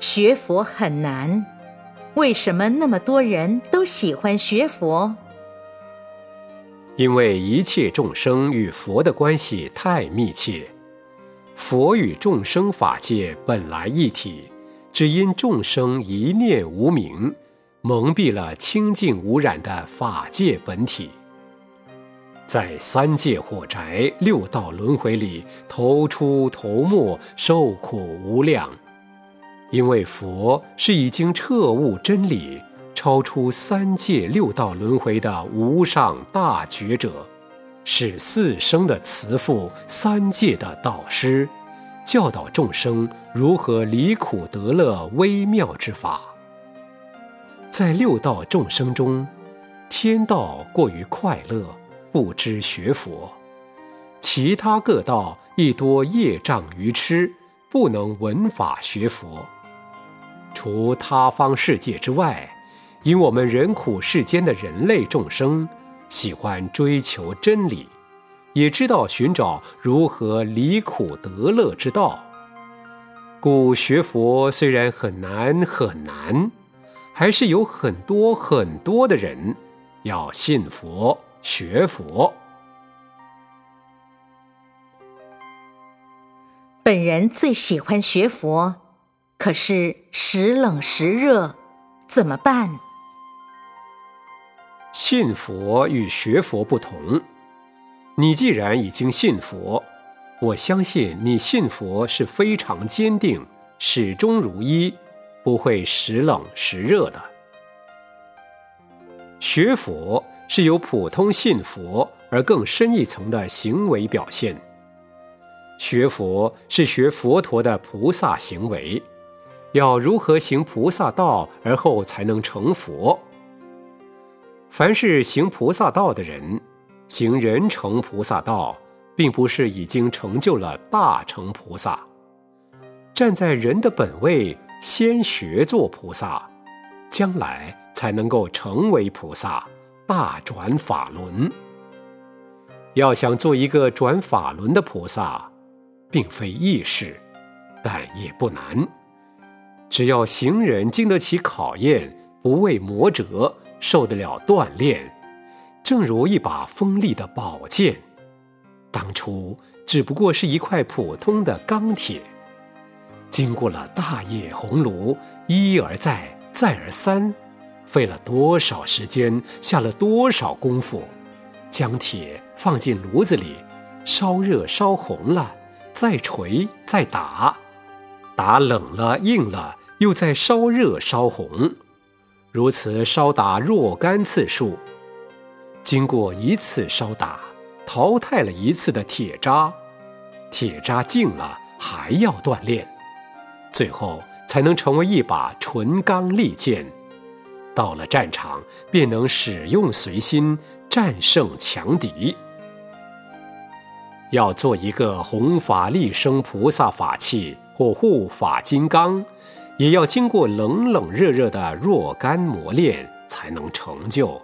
学佛很难，为什么那么多人都喜欢学佛？因为一切众生与佛的关系太密切，佛与众生法界本来一体，只因众生一念无明，蒙蔽了清净无染的法界本体，在三界火宅、六道轮回里头出头没，受苦无量。因为佛是已经彻悟真理、超出三界六道轮回的无上大觉者，是四生的慈父、三界的导师，教导众生如何离苦得乐微妙之法。在六道众生中，天道过于快乐，不知学佛；其他各道亦多业障愚痴，不能闻法学佛。除他方世界之外，因我们人苦世间的人类众生喜欢追求真理，也知道寻找如何离苦得乐之道，故学佛虽然很难很难，还是有很多很多的人要信佛学佛。本人最喜欢学佛。可是时冷时热，怎么办？信佛与学佛不同。你既然已经信佛，我相信你信佛是非常坚定，始终如一，不会时冷时热的。学佛是由普通信佛而更深一层的行为表现。学佛是学佛陀的菩萨行为。要如何行菩萨道，而后才能成佛？凡是行菩萨道的人，行人成菩萨道，并不是已经成就了大成菩萨。站在人的本位，先学做菩萨，将来才能够成为菩萨，大转法轮。要想做一个转法轮的菩萨，并非易事，但也不难。只要行人经得起考验，不畏磨折，受得了锻炼，正如一把锋利的宝剑，当初只不过是一块普通的钢铁，经过了大冶红炉，一而再，再而三，费了多少时间，下了多少功夫，将铁放进炉子里，烧热烧红了，再锤再打，打冷了硬了。又在烧热烧红，如此烧打若干次数，经过一次烧打，淘汰了一次的铁渣，铁渣净了还要锻炼，最后才能成为一把纯钢利剑，到了战场便能使用随心，战胜强敌。要做一个弘法利生菩萨法器或护法金刚。也要经过冷冷热热的若干磨练才能成就，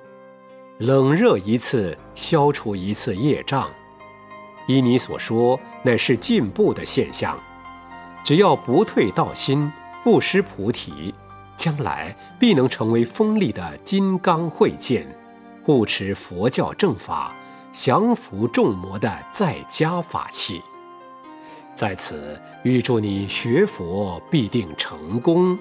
冷热一次消除一次业障。依你所说，乃是进步的现象。只要不退道心，不失菩提，将来必能成为锋利的金刚慧剑，护持佛教正法，降服众魔的在家法器。在此，预祝你学佛必定成功。